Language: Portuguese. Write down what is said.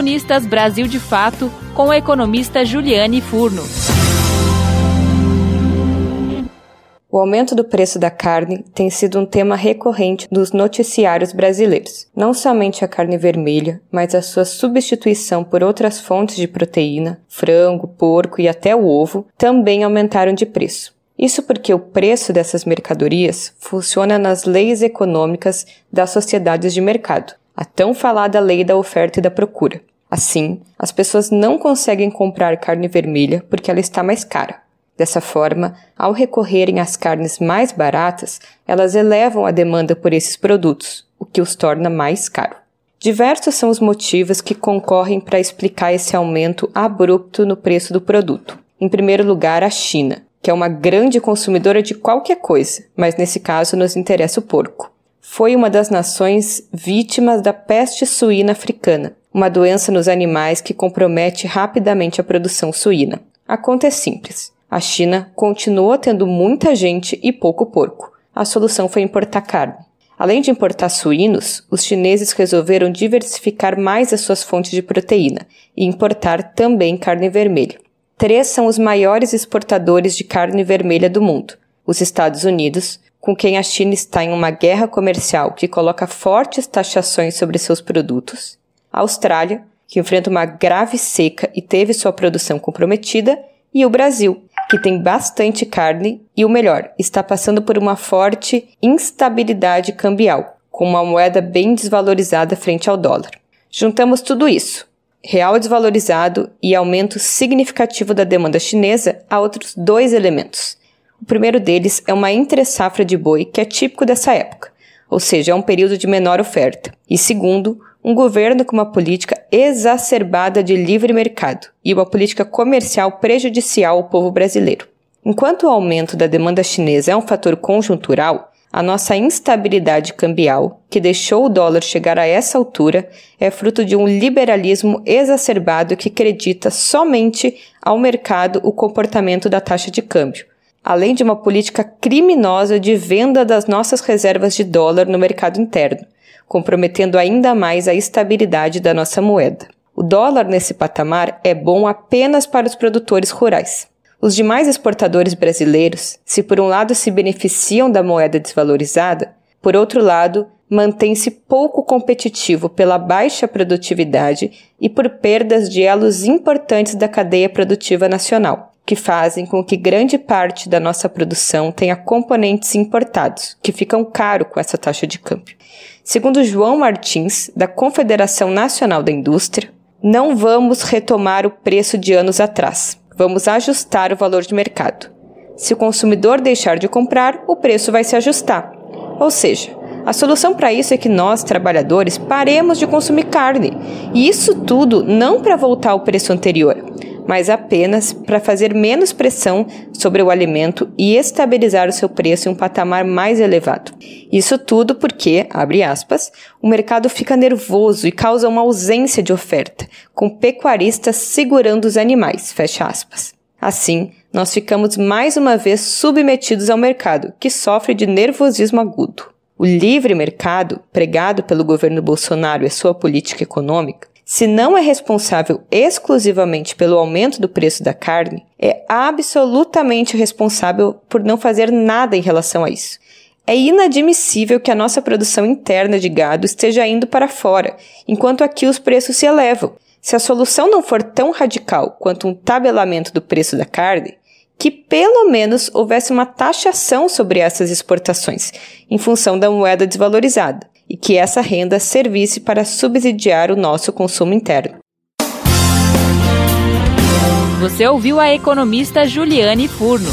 Colunistas Brasil de Fato com a economista Juliane Furno. O aumento do preço da carne tem sido um tema recorrente dos noticiários brasileiros. Não somente a carne vermelha, mas a sua substituição por outras fontes de proteína, frango, porco e até o ovo, também aumentaram de preço. Isso porque o preço dessas mercadorias funciona nas leis econômicas das sociedades de mercado, a tão falada lei da oferta e da procura. Assim, as pessoas não conseguem comprar carne vermelha porque ela está mais cara. Dessa forma, ao recorrerem às carnes mais baratas, elas elevam a demanda por esses produtos, o que os torna mais caro. Diversos são os motivos que concorrem para explicar esse aumento abrupto no preço do produto. Em primeiro lugar, a China, que é uma grande consumidora de qualquer coisa, mas nesse caso nos interessa o porco. Foi uma das nações vítimas da peste suína africana, uma doença nos animais que compromete rapidamente a produção suína. A conta é simples. A China continuou tendo muita gente e pouco porco. A solução foi importar carne. Além de importar suínos, os chineses resolveram diversificar mais as suas fontes de proteína e importar também carne vermelha. Três são os maiores exportadores de carne vermelha do mundo: os Estados Unidos, com quem a China está em uma guerra comercial que coloca fortes taxações sobre seus produtos, a Austrália, que enfrenta uma grave seca e teve sua produção comprometida, e o Brasil, que tem bastante carne e o melhor, está passando por uma forte instabilidade cambial, com uma moeda bem desvalorizada frente ao dólar. Juntamos tudo isso, real desvalorizado e aumento significativo da demanda chinesa, a outros dois elementos. O primeiro deles é uma entre-safra de boi que é típico dessa época, ou seja, é um período de menor oferta. E segundo, um governo com uma política exacerbada de livre mercado e uma política comercial prejudicial ao povo brasileiro. Enquanto o aumento da demanda chinesa é um fator conjuntural, a nossa instabilidade cambial, que deixou o dólar chegar a essa altura, é fruto de um liberalismo exacerbado que acredita somente ao mercado o comportamento da taxa de câmbio, além de uma política criminosa de venda das nossas reservas de dólar no mercado interno comprometendo ainda mais a estabilidade da nossa moeda. O dólar nesse patamar é bom apenas para os produtores rurais. Os demais exportadores brasileiros, se por um lado se beneficiam da moeda desvalorizada, por outro lado, mantém-se pouco competitivo pela baixa produtividade e por perdas de elos importantes da cadeia produtiva nacional, que fazem com que grande parte da nossa produção tenha componentes importados, que ficam caro com essa taxa de câmbio. Segundo João Martins, da Confederação Nacional da Indústria, não vamos retomar o preço de anos atrás. Vamos ajustar o valor de mercado. Se o consumidor deixar de comprar, o preço vai se ajustar. Ou seja, a solução para isso é que nós, trabalhadores, paremos de consumir carne. E isso tudo não para voltar ao preço anterior, mas apenas para fazer menos pressão sobre o alimento e estabilizar o seu preço em um patamar mais elevado. Isso tudo porque, abre aspas, o mercado fica nervoso e causa uma ausência de oferta, com pecuaristas segurando os animais, fecha aspas. Assim, nós ficamos mais uma vez submetidos ao mercado, que sofre de nervosismo agudo. O livre mercado, pregado pelo governo Bolsonaro e sua política econômica, se não é responsável exclusivamente pelo aumento do preço da carne, é absolutamente responsável por não fazer nada em relação a isso. É inadmissível que a nossa produção interna de gado esteja indo para fora, enquanto aqui os preços se elevam. Se a solução não for tão radical quanto um tabelamento do preço da carne, que pelo menos houvesse uma taxação sobre essas exportações, em função da moeda desvalorizada e que essa renda servisse para subsidiar o nosso consumo interno. Você ouviu a economista Juliane Furno.